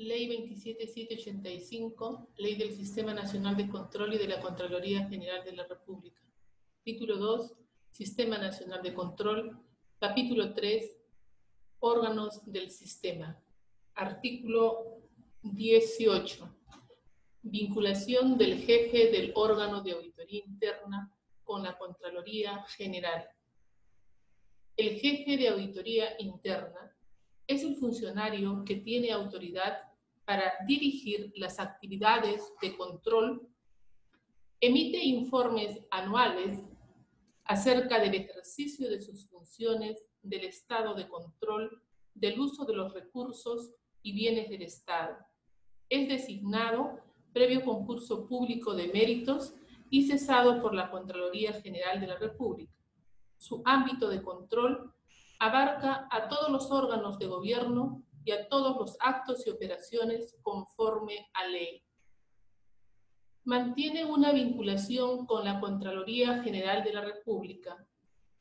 Ley 27785, Ley del Sistema Nacional de Control y de la Contraloría General de la República. Título 2, Sistema Nacional de Control. Capítulo 3, Órganos del Sistema. Artículo 18. Vinculación del jefe del órgano de auditoría interna con la Contraloría General. El jefe de auditoría interna es el funcionario que tiene autoridad para dirigir las actividades de control, emite informes anuales acerca del ejercicio de sus funciones del estado de control del uso de los recursos y bienes del Estado. Es designado previo concurso público de méritos y cesado por la Contraloría General de la República. Su ámbito de control abarca a todos los órganos de gobierno y a todos los actos y operaciones conforme a ley. Mantiene una vinculación con la Contraloría General de la República.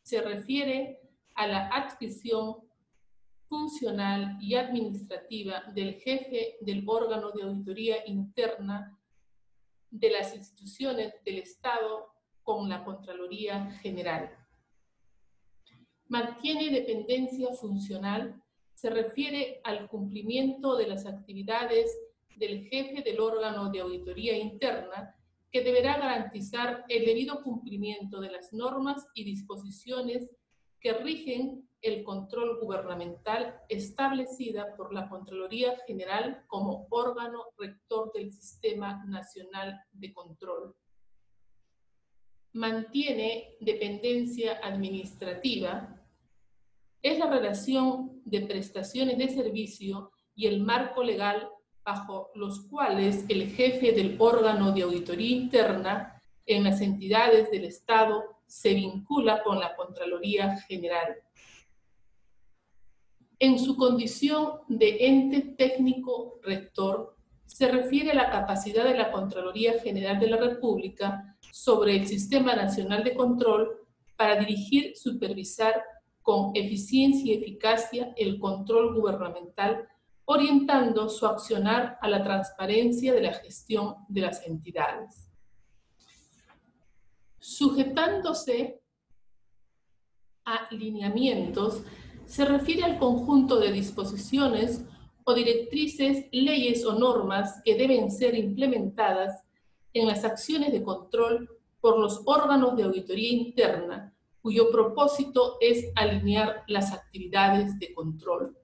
Se refiere a la adscripción funcional y administrativa del jefe del órgano de auditoría interna de las instituciones del Estado con la Contraloría General. Mantiene dependencia funcional se refiere al cumplimiento de las actividades del jefe del órgano de auditoría interna que deberá garantizar el debido cumplimiento de las normas y disposiciones que rigen el control gubernamental establecida por la Contraloría General como órgano rector del Sistema Nacional de Control. Mantiene dependencia administrativa es la relación de prestaciones de servicio y el marco legal bajo los cuales el jefe del órgano de auditoría interna en las entidades del Estado se vincula con la Contraloría General. En su condición de ente técnico rector, se refiere a la capacidad de la Contraloría General de la República sobre el Sistema Nacional de Control para dirigir, supervisar con eficiencia y eficacia el control gubernamental, orientando su accionar a la transparencia de la gestión de las entidades. Sujetándose a lineamientos, se refiere al conjunto de disposiciones o directrices, leyes o normas que deben ser implementadas en las acciones de control por los órganos de auditoría interna cuyo propósito es alinear las actividades de control.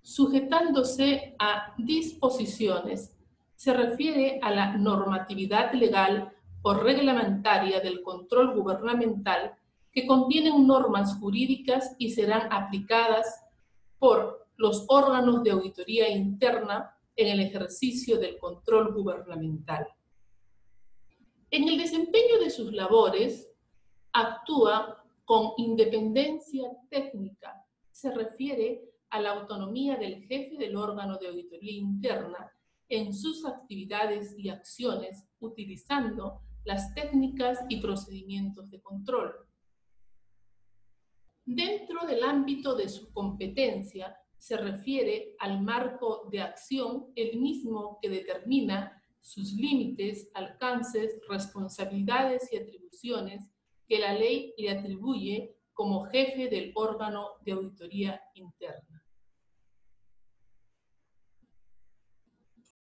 Sujetándose a disposiciones, se refiere a la normatividad legal o reglamentaria del control gubernamental que contienen normas jurídicas y serán aplicadas por los órganos de auditoría interna en el ejercicio del control gubernamental. En el desempeño de sus labores, actúa con independencia técnica. Se refiere a la autonomía del jefe del órgano de auditoría interna en sus actividades y acciones utilizando las técnicas y procedimientos de control. Dentro del ámbito de su competencia se refiere al marco de acción, el mismo que determina sus límites, alcances, responsabilidades y atribuciones que la ley le atribuye como jefe del órgano de auditoría interna.